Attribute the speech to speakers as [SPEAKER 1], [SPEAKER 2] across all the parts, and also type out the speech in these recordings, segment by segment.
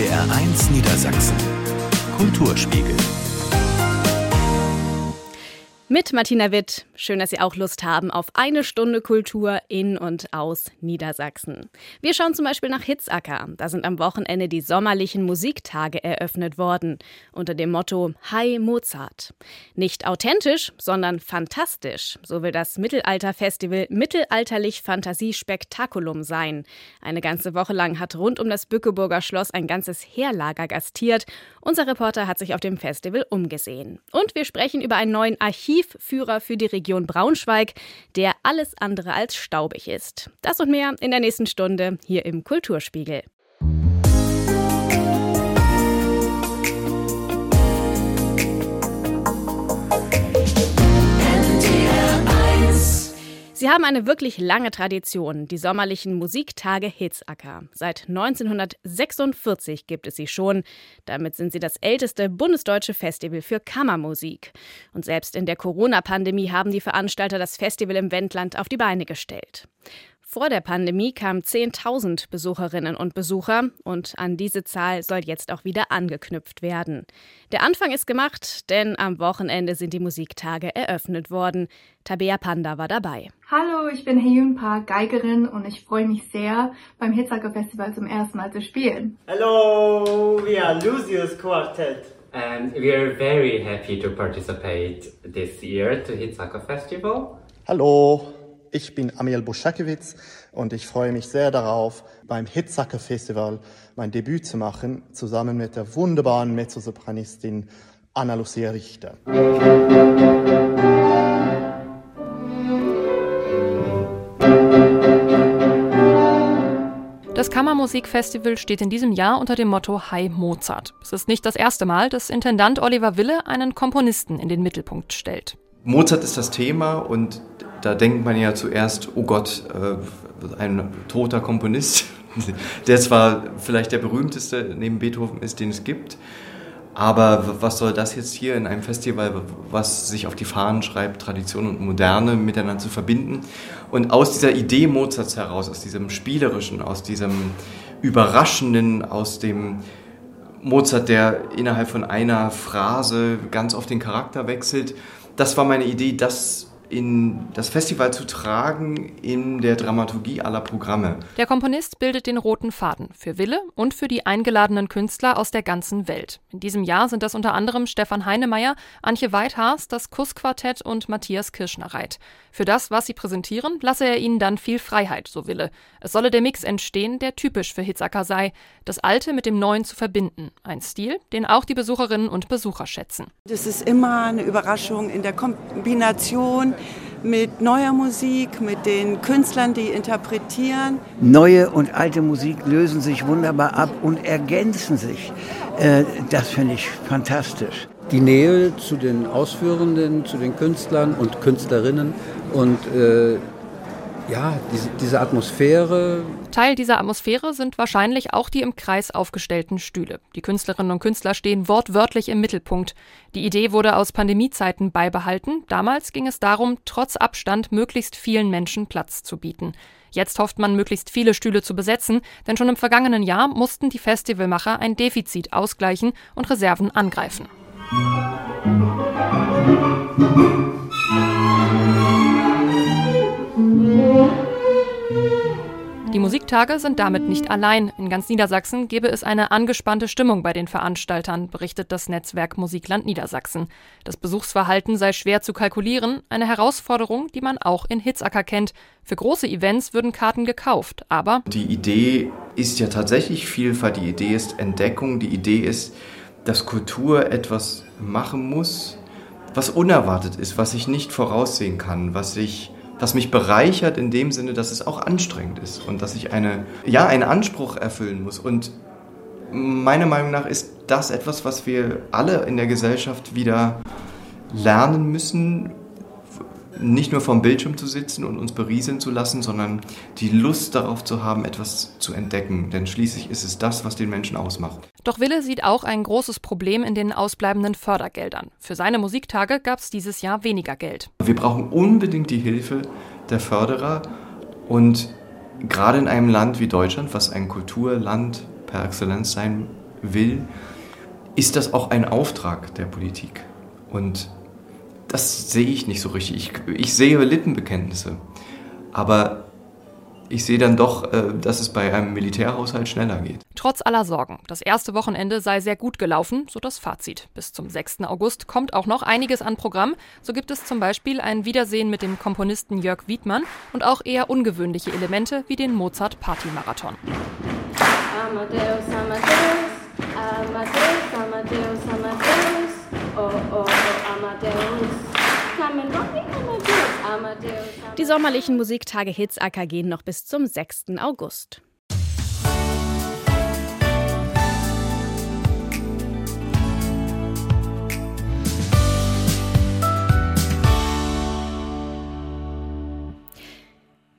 [SPEAKER 1] NDR1 Niedersachsen. Kulturspiegel.
[SPEAKER 2] Mit Martina Witt. Schön, dass Sie auch Lust haben auf eine Stunde Kultur in und aus Niedersachsen. Wir schauen zum Beispiel nach Hitzacker. Da sind am Wochenende die sommerlichen Musiktage eröffnet worden. Unter dem Motto Hi Mozart. Nicht authentisch, sondern fantastisch. So will das Mittelalterfestival Mittelalterlich Fantasiespektakulum sein. Eine ganze Woche lang hat rund um das Bückeburger Schloss ein ganzes Heerlager gastiert. Unser Reporter hat sich auf dem Festival umgesehen. Und wir sprechen über einen neuen Archiv Archivführer für die Region Braunschweig, der alles andere als staubig ist. Das und mehr in der nächsten Stunde hier im Kulturspiegel. Sie haben eine wirklich lange Tradition, die sommerlichen Musiktage Hitzacker. Seit 1946 gibt es sie schon. Damit sind sie das älteste bundesdeutsche Festival für Kammermusik. Und selbst in der Corona-Pandemie haben die Veranstalter das Festival im Wendland auf die Beine gestellt. Vor der Pandemie kamen 10.000 Besucherinnen und Besucher und an diese Zahl soll jetzt auch wieder angeknüpft werden. Der Anfang ist gemacht, denn am Wochenende sind die Musiktage eröffnet worden. Tabea Panda war dabei.
[SPEAKER 3] Hallo, ich bin Heyun Park, Geigerin und ich freue mich sehr, beim Hitzacker Festival zum ersten Mal zu spielen.
[SPEAKER 4] Hallo, we are Lucius Quartet.
[SPEAKER 5] And we are very happy to participate this year to Hitzacker Festival.
[SPEAKER 6] Hallo, ich bin Amiel Buschakewitz und ich freue mich sehr darauf, beim Hitzacker Festival mein Debüt zu machen, zusammen mit der wunderbaren Mezzosopranistin Anna Lucia Richter.
[SPEAKER 7] Das Kammermusikfestival steht in diesem Jahr unter dem Motto Hi Mozart. Es ist nicht das erste Mal, dass Intendant Oliver Wille einen Komponisten in den Mittelpunkt stellt.
[SPEAKER 8] Mozart ist das Thema und da denkt man ja zuerst, oh Gott, äh, ein toter Komponist, der zwar vielleicht der berühmteste neben Beethoven ist, den es gibt, aber was soll das jetzt hier in einem Festival, was sich auf die Fahnen schreibt, Tradition und Moderne miteinander zu verbinden? Und aus dieser Idee Mozarts heraus, aus diesem Spielerischen, aus diesem Überraschenden, aus dem Mozart, der innerhalb von einer Phrase ganz oft den Charakter wechselt, das war meine Idee, das in das Festival zu tragen in der Dramaturgie aller Programme.
[SPEAKER 7] Der Komponist bildet den roten Faden für Wille und für die eingeladenen Künstler aus der ganzen Welt. In diesem Jahr sind das unter anderem Stefan Heinemeyer, Antje Weidhaas, das Kussquartett und Matthias Kirschner-Reit. Für das, was sie präsentieren, lasse er ihnen dann viel Freiheit, so Wille. Es solle der Mix entstehen, der typisch für Hitzacker sei, das Alte mit dem Neuen zu verbinden. Ein Stil, den auch die Besucherinnen und Besucher schätzen.
[SPEAKER 9] Das ist immer eine Überraschung in der Kombination mit neuer Musik, mit den Künstlern, die interpretieren.
[SPEAKER 10] Neue und alte Musik lösen sich wunderbar ab und ergänzen sich. Äh, das finde ich fantastisch.
[SPEAKER 11] Die Nähe zu den Ausführenden, zu den Künstlern und Künstlerinnen und äh, ja, diese, diese Atmosphäre.
[SPEAKER 7] Teil dieser Atmosphäre sind wahrscheinlich auch die im Kreis aufgestellten Stühle. Die Künstlerinnen und Künstler stehen wortwörtlich im Mittelpunkt. Die Idee wurde aus Pandemiezeiten beibehalten. Damals ging es darum, trotz Abstand möglichst vielen Menschen Platz zu bieten. Jetzt hofft man, möglichst viele Stühle zu besetzen, denn schon im vergangenen Jahr mussten die Festivalmacher ein Defizit ausgleichen und Reserven angreifen. Die Musiktage sind damit nicht allein. In ganz Niedersachsen gebe es eine angespannte Stimmung bei den Veranstaltern, berichtet das Netzwerk Musikland Niedersachsen. Das Besuchsverhalten sei schwer zu kalkulieren, eine Herausforderung, die man auch in Hitzacker kennt. Für große Events würden Karten gekauft, aber
[SPEAKER 8] die Idee ist ja tatsächlich Vielfalt, die Idee ist Entdeckung, die Idee ist, dass Kultur etwas machen muss, was unerwartet ist, was ich nicht voraussehen kann, was ich was mich bereichert in dem Sinne, dass es auch anstrengend ist und dass ich eine, ja, einen Anspruch erfüllen muss. Und meiner Meinung nach ist das etwas, was wir alle in der Gesellschaft wieder lernen müssen, nicht nur vom Bildschirm zu sitzen und uns berieseln zu lassen, sondern die Lust darauf zu haben, etwas zu entdecken. Denn schließlich ist es das, was den Menschen ausmacht.
[SPEAKER 7] Doch Wille sieht auch ein großes Problem in den ausbleibenden Fördergeldern. Für seine Musiktage gab es dieses Jahr weniger Geld.
[SPEAKER 8] Wir brauchen unbedingt die Hilfe der Förderer und gerade in einem Land wie Deutschland, was ein Kulturland per Exzellenz sein will, ist das auch ein Auftrag der Politik. Und das sehe ich nicht so richtig. Ich, ich sehe Lippenbekenntnisse. Aber ich sehe dann doch, äh, dass es bei einem Militärhaushalt schneller geht.
[SPEAKER 2] Trotz aller Sorgen, das erste Wochenende sei sehr gut gelaufen, so das Fazit. Bis zum 6. August kommt auch noch einiges an Programm. So gibt es zum Beispiel ein Wiedersehen mit dem Komponisten Jörg Wiedmann und auch eher ungewöhnliche Elemente wie den Mozart Party Marathon. Amadeus, Amadeus, Amadeus, Amadeus, Amadeus, oh, oh, oh, Amadeus. Die sommerlichen Musiktage Hitzacker gehen noch bis zum 6. August.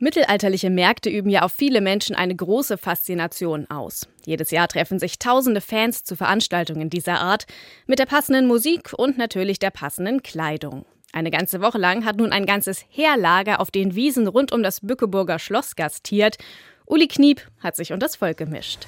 [SPEAKER 2] Mittelalterliche Märkte üben ja auf viele Menschen eine große Faszination aus. Jedes Jahr treffen sich tausende Fans zu Veranstaltungen dieser Art mit der passenden Musik und natürlich der passenden Kleidung. Eine ganze Woche lang hat nun ein ganzes Heerlager auf den Wiesen rund um das Bückeburger Schloss gastiert. Uli Kniep hat sich unter das Volk gemischt.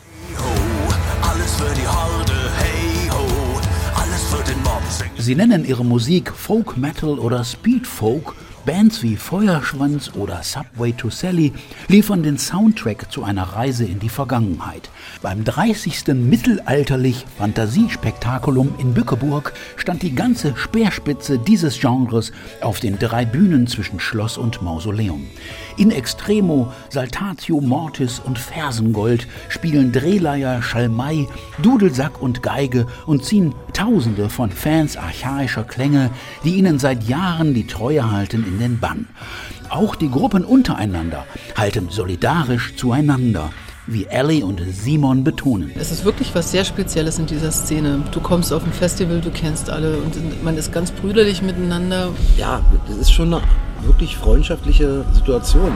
[SPEAKER 12] Sie nennen ihre Musik Folk Metal oder Speed Folk Bands wie Feuerschwanz oder Subway to Sally liefern den Soundtrack zu einer Reise in die Vergangenheit. Beim 30. Mittelalterlich Fantasiespektakulum in Bückeburg stand die ganze Speerspitze dieses Genres auf den drei Bühnen zwischen Schloss und Mausoleum. In Extremo, Saltatio Mortis und Fersengold spielen Drehleier, Schalmei, Dudelsack und Geige und ziehen Tausende von Fans archaischer Klänge, die ihnen seit Jahren die Treue halten, in den Bann. Auch die Gruppen untereinander halten solidarisch zueinander wie Ellie und Simon betonen.
[SPEAKER 9] Es ist wirklich was sehr Spezielles in dieser Szene. Du kommst auf ein Festival, du kennst alle und man ist ganz brüderlich miteinander.
[SPEAKER 13] Ja, das ist schon eine wirklich freundschaftliche Situation.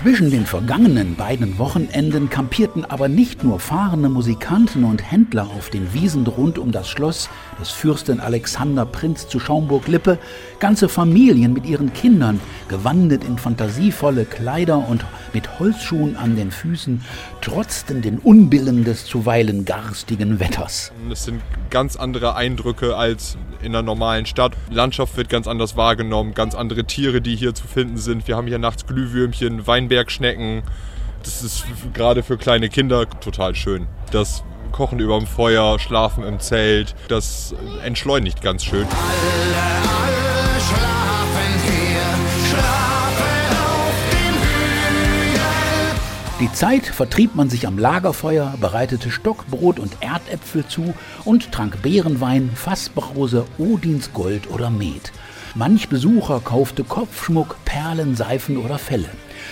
[SPEAKER 12] Zwischen den vergangenen beiden Wochenenden kampierten aber nicht nur fahrende Musikanten und Händler auf den Wiesen rund um das Schloss des Fürsten Alexander Prinz zu Schaumburg-Lippe, ganze Familien mit ihren Kindern, gewandet in fantasievolle Kleider und mit Holzschuhen an den Füßen, trotzten den Unbillen des zuweilen garstigen Wetters.
[SPEAKER 14] Es sind ganz andere Eindrücke als in einer normalen Stadt. Landschaft wird ganz anders wahrgenommen, ganz andere Tiere, die hier zu finden sind. Wir haben hier nachts Glühwürmchen, Weinbergschnecken. Das ist gerade für kleine Kinder total schön. Das Kochen über dem Feuer, Schlafen im Zelt, das entschleunigt ganz schön. Alle, alle schlafen hier,
[SPEAKER 12] schlafen auf dem Hügel. Die Zeit vertrieb man sich am Lagerfeuer, bereitete Stockbrot und Erdäpfel zu und trank Beerenwein, Fassbrause, Odins Gold oder Met. Manch Besucher kaufte Kopfschmuck, Perlen, Seifen oder Felle.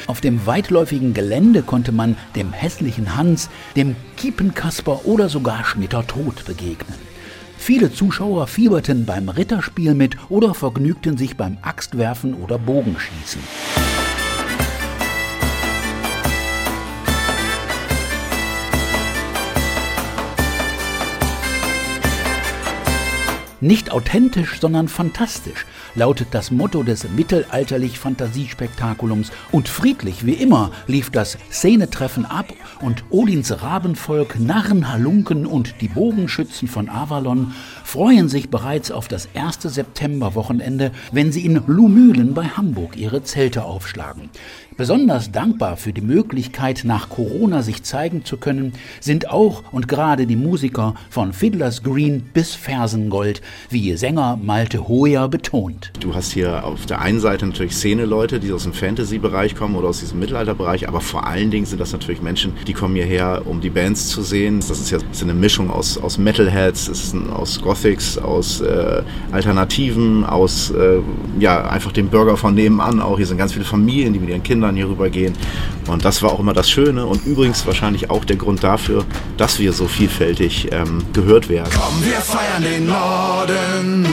[SPEAKER 12] Auf dem weitläufigen Gelände konnte man dem hässlichen Hans, dem Kiepenkasper oder sogar Schnitter-Tod begegnen. Viele Zuschauer fieberten beim Ritterspiel mit oder vergnügten sich beim Axtwerfen oder Bogenschießen. Nicht authentisch, sondern fantastisch lautet das Motto des mittelalterlich Fantasiespektakulums und friedlich wie immer lief das Szenetreffen ab und Odins Rabenvolk, Narren, Halunken und die Bogenschützen von Avalon freuen sich bereits auf das erste Septemberwochenende, wenn sie in Lumülen bei Hamburg ihre Zelte aufschlagen. Besonders dankbar für die Möglichkeit, nach Corona sich zeigen zu können, sind auch und gerade die Musiker von Fiddler's Green bis Fersengold, wie Sänger Malte Hoyer betont.
[SPEAKER 13] Du hast hier auf der einen Seite natürlich Szene-Leute, die aus dem Fantasy-Bereich kommen oder aus diesem Mittelalter-Bereich, aber vor allen Dingen sind das natürlich Menschen, die kommen hierher, um die Bands zu sehen. Das ist ja eine Mischung aus, aus Metalheads, ist aus Gothics, aus äh, Alternativen, aus äh, ja, einfach dem Bürger von nebenan auch. Hier sind ganz viele Familien, die mit ihren Kindern hier rübergehen. Und das war auch immer das Schöne und übrigens wahrscheinlich auch der Grund dafür, dass wir so vielfältig ähm, gehört werden. Komm, wir feiern den Norden.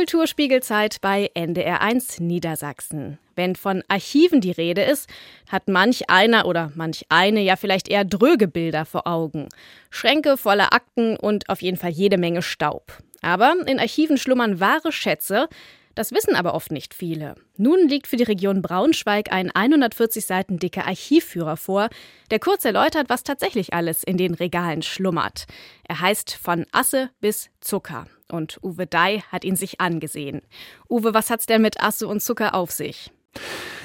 [SPEAKER 2] Kulturspiegelzeit bei NDR1 Niedersachsen. Wenn von Archiven die Rede ist, hat manch einer oder manch eine ja vielleicht eher dröge Bilder vor Augen. Schränke voller Akten und auf jeden Fall jede Menge Staub. Aber in Archiven schlummern wahre Schätze, das wissen aber oft nicht viele. Nun liegt für die Region Braunschweig ein 140 Seiten dicker Archivführer vor, der kurz erläutert, was tatsächlich alles in den Regalen schlummert. Er heißt Von Asse bis Zucker. Und Uwe Dai hat ihn sich angesehen. Uwe, was hat's denn mit Asse und Zucker auf sich?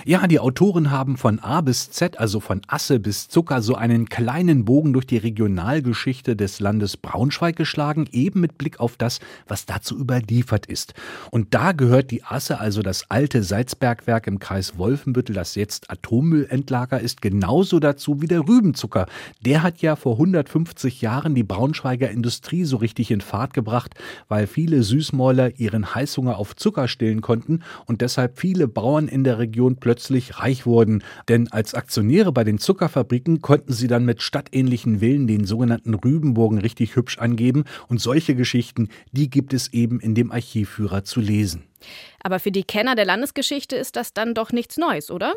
[SPEAKER 15] Ja, die Autoren haben von A bis Z, also von Asse bis Zucker, so einen kleinen Bogen durch die Regionalgeschichte des Landes Braunschweig geschlagen, eben mit Blick auf das, was dazu überliefert ist. Und da gehört die Asse, also das alte Salzbergwerk im Kreis Wolfenbüttel, das jetzt Atommüllendlager ist, genauso dazu wie der Rübenzucker. Der hat ja vor 150 Jahren die Braunschweiger Industrie so richtig in Fahrt gebracht, weil viele Süßmäuler ihren Heißhunger auf Zucker stillen konnten und deshalb viele Bauern in der Region plötzlich plötzlich reich wurden. Denn als Aktionäre bei den Zuckerfabriken konnten sie dann mit stadtähnlichen Villen den sogenannten Rübenburgen richtig hübsch angeben. Und solche Geschichten, die gibt es eben in dem Archivführer zu lesen.
[SPEAKER 2] Aber für die Kenner der Landesgeschichte ist das dann doch nichts Neues, oder?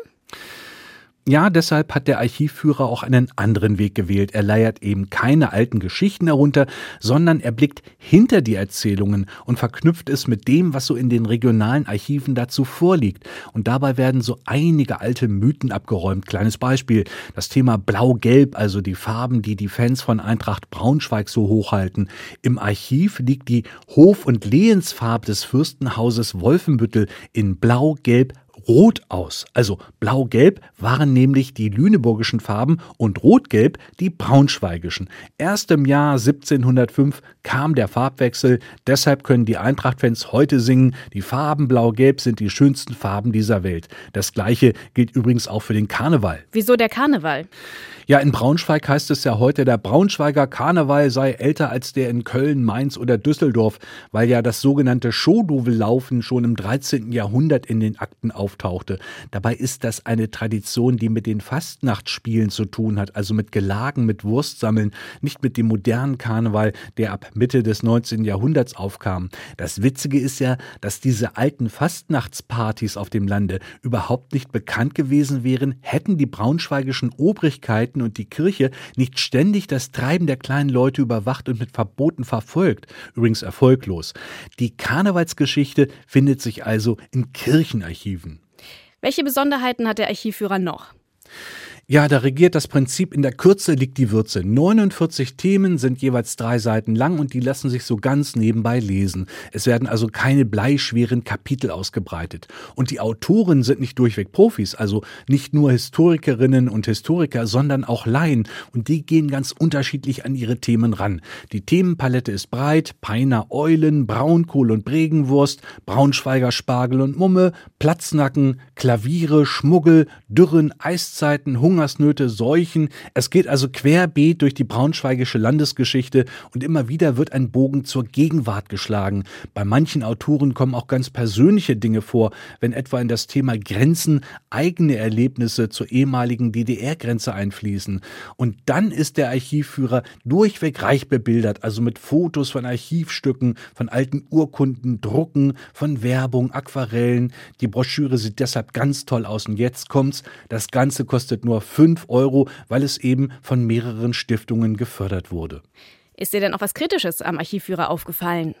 [SPEAKER 15] Ja, deshalb hat der Archivführer auch einen anderen Weg gewählt. Er leiert eben keine alten Geschichten herunter, sondern er blickt hinter die Erzählungen und verknüpft es mit dem, was so in den regionalen Archiven dazu vorliegt. Und dabei werden so einige alte Mythen abgeräumt. Kleines Beispiel, das Thema Blau-Gelb, also die Farben, die die Fans von Eintracht Braunschweig so hochhalten. Im Archiv liegt die Hof- und Lehensfarbe des Fürstenhauses Wolfenbüttel in Blau-Gelb rot aus. Also blau-gelb waren nämlich die lüneburgischen Farben und rot-gelb die braunschweigischen. Erst im Jahr 1705 kam der Farbwechsel, deshalb können die Eintracht-Fans heute singen, die Farben blau-gelb sind die schönsten Farben dieser Welt. Das gleiche gilt übrigens auch für den Karneval.
[SPEAKER 2] Wieso der Karneval?
[SPEAKER 15] Ja, in Braunschweig heißt es ja heute, der Braunschweiger Karneval sei älter als der in Köln, Mainz oder Düsseldorf, weil ja das sogenannte Schodowellaufen schon im 13. Jahrhundert in den Akten auftauchte. Dabei ist das eine Tradition, die mit den Fastnachtsspielen zu tun hat, also mit Gelagen, mit Wurstsammeln, nicht mit dem modernen Karneval, der ab Mitte des 19. Jahrhunderts aufkam. Das Witzige ist ja, dass diese alten Fastnachtspartys auf dem Lande überhaupt nicht bekannt gewesen wären, hätten die braunschweigischen Obrigkeiten Kirchen und die Kirche nicht ständig das Treiben der kleinen Leute überwacht und mit Verboten verfolgt, übrigens erfolglos. Die Karnevalsgeschichte findet sich also in Kirchenarchiven.
[SPEAKER 2] Welche Besonderheiten hat der Archivführer noch?
[SPEAKER 15] Ja, da regiert das Prinzip, in der Kürze liegt die Würze. 49 Themen sind jeweils drei Seiten lang und die lassen sich so ganz nebenbei lesen. Es werden also keine bleischweren Kapitel ausgebreitet. Und die Autoren sind nicht durchweg Profis, also nicht nur Historikerinnen und Historiker, sondern auch Laien. Und die gehen ganz unterschiedlich an ihre Themen ran. Die Themenpalette ist breit, Peiner Eulen, Braunkohl und Bregenwurst, Braunschweiger Spargel und Mumme, Platznacken, Klaviere, Schmuggel, Dürren, Eiszeiten, Hunger, Hungersnöte, Seuchen. Es geht also querbeet durch die braunschweigische Landesgeschichte und immer wieder wird ein Bogen zur Gegenwart geschlagen. Bei manchen Autoren kommen auch ganz persönliche Dinge vor, wenn etwa in das Thema Grenzen eigene Erlebnisse zur ehemaligen DDR-Grenze einfließen. Und dann ist der Archivführer durchweg reich bebildert, also mit Fotos von Archivstücken, von alten Urkunden, Drucken, von Werbung, Aquarellen. Die Broschüre sieht deshalb ganz toll aus. Und jetzt kommt's, das Ganze kostet nur 5 Euro, weil es eben von mehreren Stiftungen gefördert wurde.
[SPEAKER 2] Ist dir denn auch was Kritisches am Archivführer aufgefallen?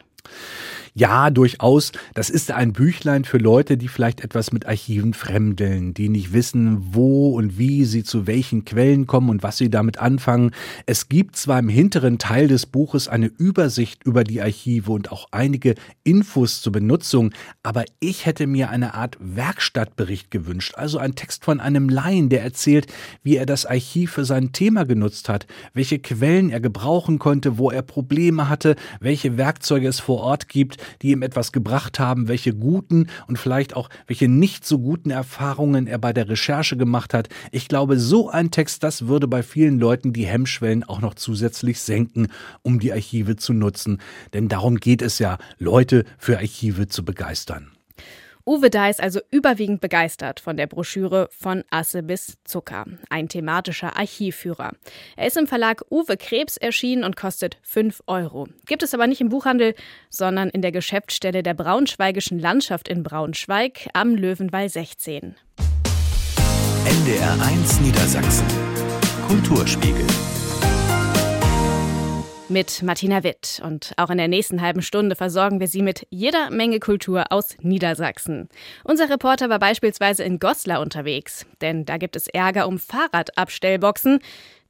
[SPEAKER 15] Ja, durchaus. Das ist ein Büchlein für Leute, die vielleicht etwas mit Archiven fremdeln, die nicht wissen, wo und wie sie zu welchen Quellen kommen und was sie damit anfangen. Es gibt zwar im hinteren Teil des Buches eine Übersicht über die Archive und auch einige Infos zur Benutzung, aber ich hätte mir eine Art Werkstattbericht gewünscht, also ein Text von einem Laien, der erzählt, wie er das Archiv für sein Thema genutzt hat, welche Quellen er gebrauchen konnte, wo er Probleme hatte, welche Werkzeuge es vor Ort gibt, die ihm etwas gebracht haben, welche guten und vielleicht auch welche nicht so guten Erfahrungen er bei der Recherche gemacht hat. Ich glaube, so ein Text, das würde bei vielen Leuten die Hemmschwellen auch noch zusätzlich senken, um die Archive zu nutzen. Denn darum geht es ja, Leute für Archive zu begeistern.
[SPEAKER 2] Uwe Da ist also überwiegend begeistert von der Broschüre Von Asse bis Zucker, ein thematischer Archivführer. Er ist im Verlag Uwe Krebs erschienen und kostet 5 Euro. Gibt es aber nicht im Buchhandel, sondern in der Geschäftsstelle der Braunschweigischen Landschaft in Braunschweig am Löwenwall 16.
[SPEAKER 1] NDR 1 Niedersachsen Kulturspiegel
[SPEAKER 2] mit Martina Witt. Und auch in der nächsten halben Stunde versorgen wir Sie mit jeder Menge Kultur aus Niedersachsen. Unser Reporter war beispielsweise in Goslar unterwegs, denn da gibt es Ärger um Fahrradabstellboxen,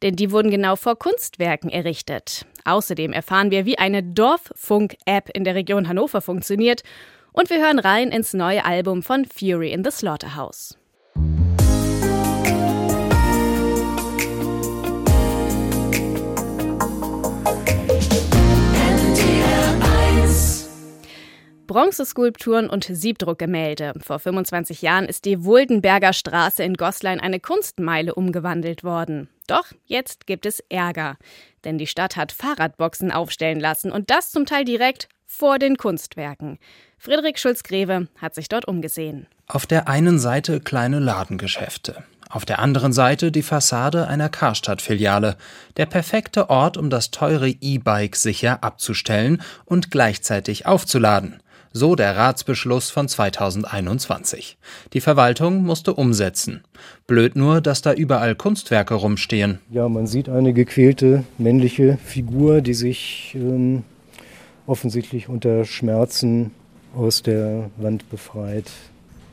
[SPEAKER 2] denn die wurden genau vor Kunstwerken errichtet. Außerdem erfahren wir, wie eine Dorffunk-App in der Region Hannover funktioniert und wir hören rein ins neue Album von Fury in the Slaughterhouse. Bronzeskulpturen und Siebdruckgemälde. Vor 25 Jahren ist die Wuldenberger Straße in Goslar in eine Kunstmeile umgewandelt worden. Doch jetzt gibt es Ärger. Denn die Stadt hat Fahrradboxen aufstellen lassen und das zum Teil direkt vor den Kunstwerken. Friedrich Schulz-Greve hat sich dort umgesehen.
[SPEAKER 16] Auf der einen Seite kleine Ladengeschäfte. Auf der anderen Seite die Fassade einer Karstadt-Filiale. Der perfekte Ort, um das teure E-Bike sicher abzustellen und gleichzeitig aufzuladen. So der Ratsbeschluss von 2021. Die Verwaltung musste umsetzen. Blöd nur, dass da überall Kunstwerke rumstehen.
[SPEAKER 17] Ja, man sieht eine gequälte männliche Figur, die sich ähm, offensichtlich unter Schmerzen aus der Wand befreit.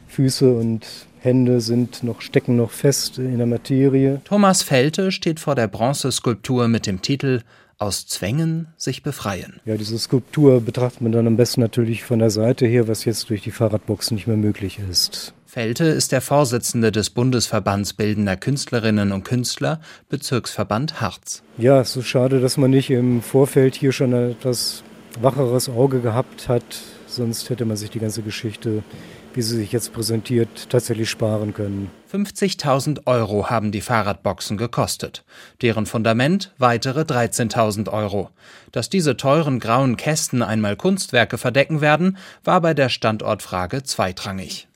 [SPEAKER 17] Füße und Hände sind noch, stecken noch fest in der Materie.
[SPEAKER 16] Thomas Felte steht vor der Bronzeskulptur mit dem Titel aus Zwängen sich befreien.
[SPEAKER 17] Ja, diese Skulptur betrachtet man dann am besten natürlich von der Seite her, was jetzt durch die Fahrradboxen nicht mehr möglich ist.
[SPEAKER 16] Felte ist der Vorsitzende des Bundesverbands Bildender Künstlerinnen und Künstler, Bezirksverband Harz.
[SPEAKER 17] Ja, es ist schade, dass man nicht im Vorfeld hier schon ein etwas wacheres Auge gehabt hat, sonst hätte man sich die ganze Geschichte wie sie sich jetzt präsentiert, tatsächlich sparen können.
[SPEAKER 16] 50.000 Euro haben die Fahrradboxen gekostet. Deren Fundament weitere 13.000 Euro. Dass diese teuren grauen Kästen einmal Kunstwerke verdecken werden, war bei der Standortfrage zweitrangig.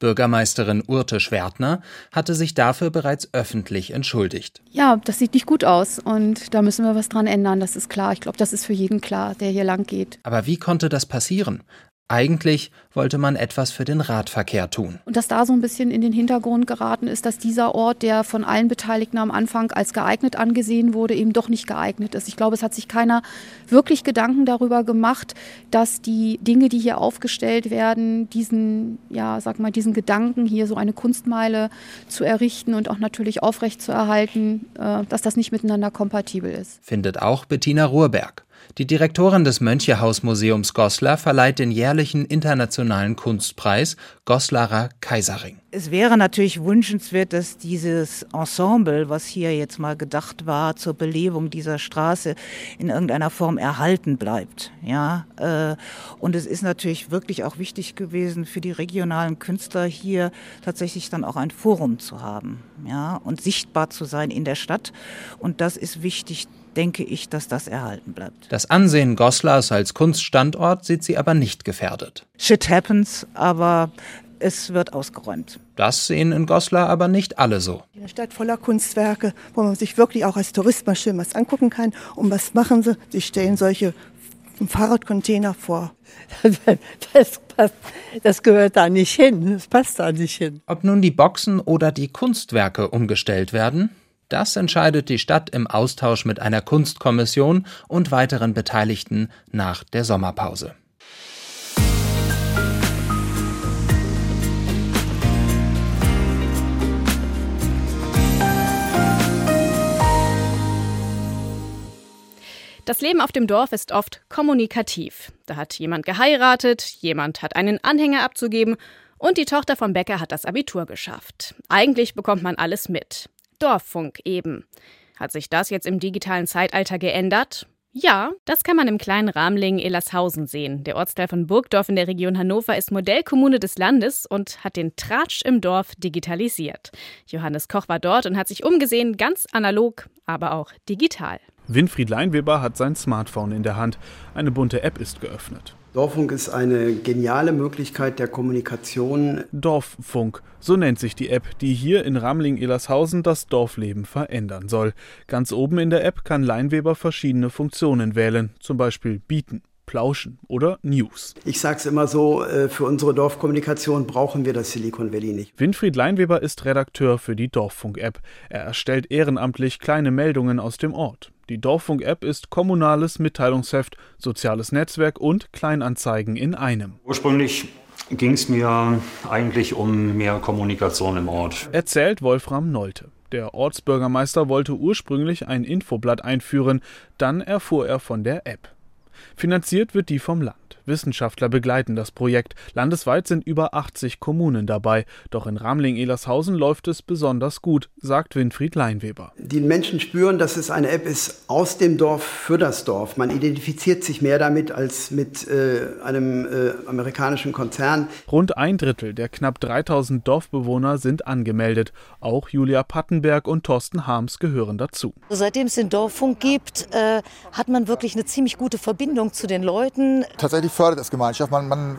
[SPEAKER 16] Bürgermeisterin Urte Schwertner hatte sich dafür bereits öffentlich entschuldigt.
[SPEAKER 18] Ja, das sieht nicht gut aus und da müssen wir was dran ändern, das ist klar. Ich glaube, das ist für jeden klar, der hier lang geht.
[SPEAKER 16] Aber wie konnte das passieren? Eigentlich wollte man etwas für den Radverkehr tun.
[SPEAKER 18] Und dass da so ein bisschen in den Hintergrund geraten ist, dass dieser Ort, der von allen Beteiligten am Anfang als geeignet angesehen wurde, eben doch nicht geeignet ist. Ich glaube, es hat sich keiner wirklich Gedanken darüber gemacht, dass die Dinge, die hier aufgestellt werden, diesen, ja, sag mal, diesen Gedanken, hier so eine Kunstmeile zu errichten und auch natürlich aufrecht zu erhalten, äh, dass das nicht miteinander kompatibel ist.
[SPEAKER 16] Findet auch Bettina Ruhrberg. Die Direktorin des Mönchehausmuseums Goslar verleiht den jährlichen internationalen Kunstpreis Goslarer Kaiserring.
[SPEAKER 19] Es wäre natürlich wünschenswert, dass dieses Ensemble, was hier jetzt mal gedacht war zur Belebung dieser Straße, in irgendeiner Form erhalten bleibt. Ja, äh, und es ist natürlich wirklich auch wichtig gewesen für die regionalen Künstler hier tatsächlich dann auch ein Forum zu haben, ja, und sichtbar zu sein in der Stadt. Und das ist wichtig denke ich, dass das erhalten bleibt.
[SPEAKER 16] Das Ansehen Goslars als Kunststandort sieht sie aber nicht gefährdet.
[SPEAKER 19] Shit happens, aber es wird ausgeräumt.
[SPEAKER 16] Das sehen in Goslar aber nicht alle so.
[SPEAKER 20] Eine Stadt voller Kunstwerke, wo man sich wirklich auch als Tourist mal schön was angucken kann. Und was machen sie? Sie stellen solche Fahrradcontainer vor.
[SPEAKER 21] Das, passt, das gehört da nicht hin. Das passt da nicht hin.
[SPEAKER 16] Ob nun die Boxen oder die Kunstwerke umgestellt werden, das entscheidet die Stadt im Austausch mit einer Kunstkommission und weiteren Beteiligten nach der Sommerpause.
[SPEAKER 2] Das Leben auf dem Dorf ist oft kommunikativ. Da hat jemand geheiratet, jemand hat einen Anhänger abzugeben und die Tochter vom Bäcker hat das Abitur geschafft. Eigentlich bekommt man alles mit. Dorffunk eben. Hat sich das jetzt im digitalen Zeitalter geändert? Ja, das kann man im kleinen Ramling Ellershausen sehen. Der Ortsteil von Burgdorf in der Region Hannover ist Modellkommune des Landes und hat den Tratsch im Dorf digitalisiert. Johannes Koch war dort und hat sich umgesehen, ganz analog, aber auch digital.
[SPEAKER 22] Winfried Leinweber hat sein Smartphone in der Hand. Eine bunte App ist geöffnet.
[SPEAKER 23] Dorffunk ist eine geniale Möglichkeit der Kommunikation.
[SPEAKER 22] Dorffunk, so nennt sich die App, die hier in Ramling-Elershausen das Dorfleben verändern soll. Ganz oben in der App kann Leinweber verschiedene Funktionen wählen, zum Beispiel bieten. Plauschen oder News.
[SPEAKER 23] Ich sage es immer so, äh, für unsere Dorfkommunikation brauchen wir das Silicon Valley nicht.
[SPEAKER 22] Winfried Leinweber ist Redakteur für die Dorffunk-App. Er erstellt ehrenamtlich kleine Meldungen aus dem Ort. Die Dorffunk-App ist kommunales Mitteilungsheft, soziales Netzwerk und Kleinanzeigen in einem.
[SPEAKER 24] Ursprünglich ging es mir eigentlich um mehr Kommunikation im Ort.
[SPEAKER 22] Erzählt Wolfram Nolte. Der Ortsbürgermeister wollte ursprünglich ein Infoblatt einführen, dann erfuhr er von der App. Finanziert wird die vom Land. Wissenschaftler begleiten das Projekt. Landesweit sind über 80 Kommunen dabei. Doch in Ramling-Elershausen läuft es besonders gut, sagt Winfried Leinweber.
[SPEAKER 23] Die Menschen spüren, dass es eine App ist aus dem Dorf für das Dorf. Man identifiziert sich mehr damit als mit äh, einem äh, amerikanischen Konzern.
[SPEAKER 22] Rund ein Drittel der knapp 3000 Dorfbewohner sind angemeldet. Auch Julia Pattenberg und Thorsten Harms gehören dazu.
[SPEAKER 25] Seitdem es den Dorffunk gibt, äh, hat man wirklich eine ziemlich gute Verbindung zu den Leuten.
[SPEAKER 26] Tatsächlich fördert es Gemeinschaft. Man, man,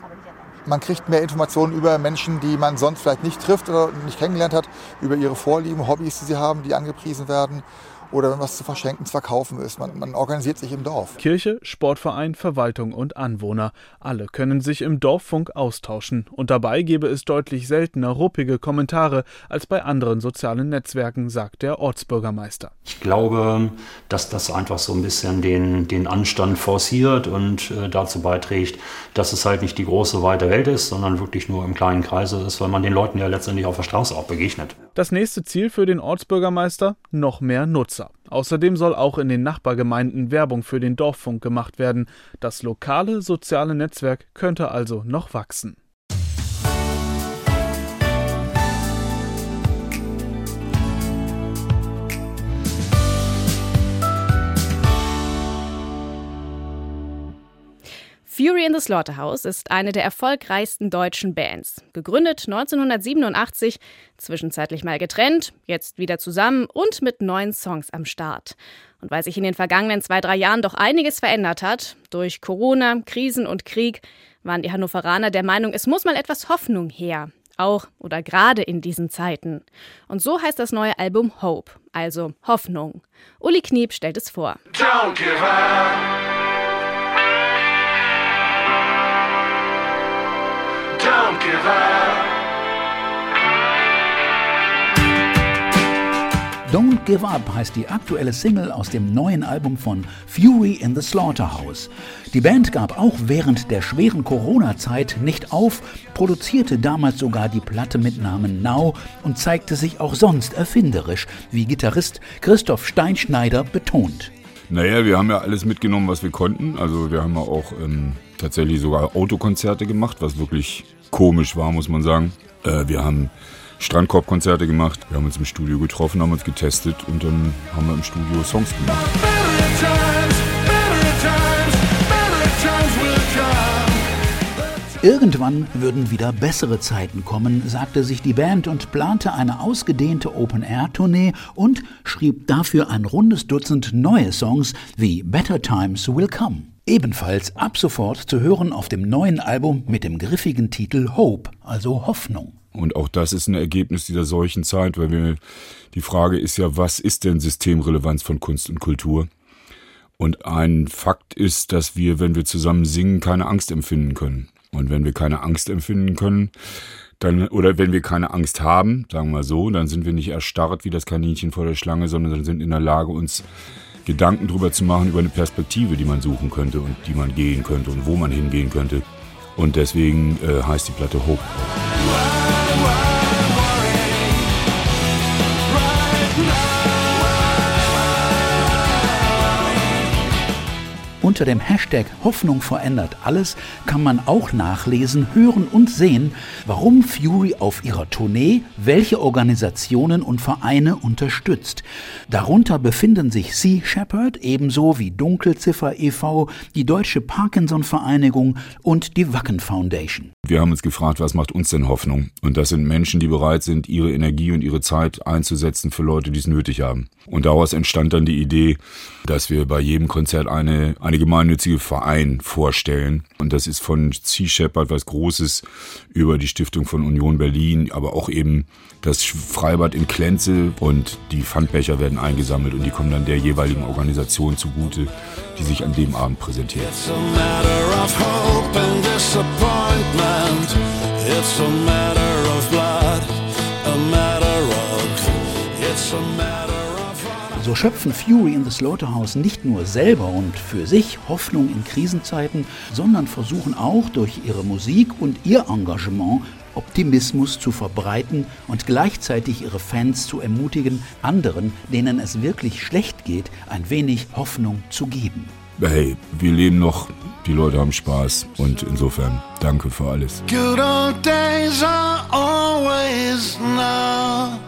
[SPEAKER 26] man kriegt mehr Informationen über Menschen, die man sonst vielleicht nicht trifft oder nicht kennengelernt hat, über ihre Vorlieben, Hobbys, die sie haben, die angepriesen werden oder wenn was zu verschenken, zu verkaufen ist. Man, man, organisiert sich im Dorf.
[SPEAKER 22] Kirche, Sportverein, Verwaltung und Anwohner. Alle können sich im Dorffunk austauschen. Und dabei gebe es deutlich seltener ruppige Kommentare als bei anderen sozialen Netzwerken, sagt der Ortsbürgermeister.
[SPEAKER 24] Ich glaube, dass das einfach so ein bisschen den, den Anstand forciert und äh, dazu beiträgt, dass es halt nicht die große weite Welt ist, sondern wirklich nur im kleinen Kreise ist, weil man den Leuten ja letztendlich auf der Straße auch begegnet.
[SPEAKER 22] Das nächste Ziel für den Ortsbürgermeister? Noch mehr Nutzer. Außerdem soll auch in den Nachbargemeinden Werbung für den Dorffunk gemacht werden. Das lokale soziale Netzwerk könnte also noch wachsen.
[SPEAKER 2] Fury in the Slaughterhouse ist eine der erfolgreichsten deutschen Bands. Gegründet 1987, zwischenzeitlich mal getrennt, jetzt wieder zusammen und mit neuen Songs am Start. Und weil sich in den vergangenen zwei, drei Jahren doch einiges verändert hat, durch Corona, Krisen und Krieg, waren die Hannoveraner der Meinung, es muss mal etwas Hoffnung her. Auch oder gerade in diesen Zeiten. Und so heißt das neue Album Hope, also Hoffnung. Uli Kniep stellt es vor. Don't give up.
[SPEAKER 12] Don't give up. Heißt die aktuelle Single aus dem neuen Album von Fury in the Slaughterhouse. Die Band gab auch während der schweren Corona-Zeit nicht auf, produzierte damals sogar die Platte mit Namen Now und zeigte sich auch sonst erfinderisch, wie Gitarrist Christoph Steinschneider betont.
[SPEAKER 27] Naja, wir haben ja alles mitgenommen, was wir konnten. Also wir haben ja auch ähm, tatsächlich sogar Autokonzerte gemacht, was wirklich komisch war, muss man sagen. Äh, wir haben Strandkorbkonzerte gemacht, wir haben uns im Studio getroffen, haben uns getestet und dann haben wir im Studio Songs gemacht.
[SPEAKER 12] Irgendwann würden wieder bessere Zeiten kommen, sagte sich die Band und plante eine ausgedehnte Open-Air-Tournee und schrieb dafür ein rundes Dutzend neue Songs wie Better Times Will Come. Ebenfalls ab sofort zu hören auf dem neuen Album mit dem griffigen Titel Hope, also Hoffnung.
[SPEAKER 27] Und auch das ist ein Ergebnis dieser solchen Zeit, weil wir, die Frage ist ja, was ist denn Systemrelevanz von Kunst und Kultur? Und ein Fakt ist, dass wir, wenn wir zusammen singen, keine Angst empfinden können. Und wenn wir keine Angst empfinden können, dann, oder wenn wir keine Angst haben, sagen wir so, dann sind wir nicht erstarrt wie das Kaninchen vor der Schlange, sondern sind in der Lage, uns Gedanken darüber zu machen, über eine Perspektive, die man suchen könnte und die man gehen könnte und wo man hingehen könnte. Und deswegen äh, heißt die Platte Hope.
[SPEAKER 12] Unter dem Hashtag Hoffnung verändert alles kann man auch nachlesen, hören und sehen, warum Fury auf ihrer Tournee welche Organisationen und Vereine unterstützt. Darunter befinden sich Sea Shepherd ebenso wie Dunkelziffer e.V., die Deutsche Parkinson Vereinigung und die Wacken Foundation.
[SPEAKER 27] Wir haben uns gefragt, was macht uns denn Hoffnung? Und das sind Menschen, die bereit sind, ihre Energie und ihre Zeit einzusetzen für Leute, die es nötig haben. Und daraus entstand dann die Idee, dass wir bei jedem Konzert eine, eine gemeinnützige Verein vorstellen. Und das ist von Sea Shepherd was Großes über die Stiftung von Union Berlin, aber auch eben das Freibad in Klenze und die Pfandbecher werden eingesammelt und die kommen dann der jeweiligen Organisation zugute, die sich an dem Abend präsentiert. It's a matter of hope and disappointment. It's a matter of blood, a matter of, it's a matter so schöpfen Fury in the Slaughterhouse nicht nur selber und für sich Hoffnung in Krisenzeiten, sondern versuchen auch durch ihre Musik und ihr Engagement Optimismus zu verbreiten und gleichzeitig ihre Fans zu ermutigen, anderen, denen es wirklich schlecht geht, ein wenig Hoffnung zu geben. Hey, wir leben noch, die Leute haben Spaß und insofern danke für alles. Good old days are always
[SPEAKER 2] now.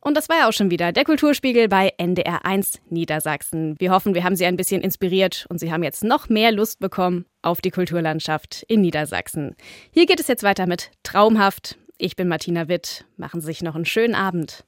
[SPEAKER 2] Und das war ja auch schon wieder der Kulturspiegel bei NDR1 Niedersachsen. Wir hoffen, wir haben Sie ein bisschen inspiriert und Sie haben jetzt noch mehr Lust bekommen auf die Kulturlandschaft in Niedersachsen. Hier geht es jetzt weiter mit Traumhaft. Ich bin Martina Witt. Machen Sie sich noch einen schönen Abend.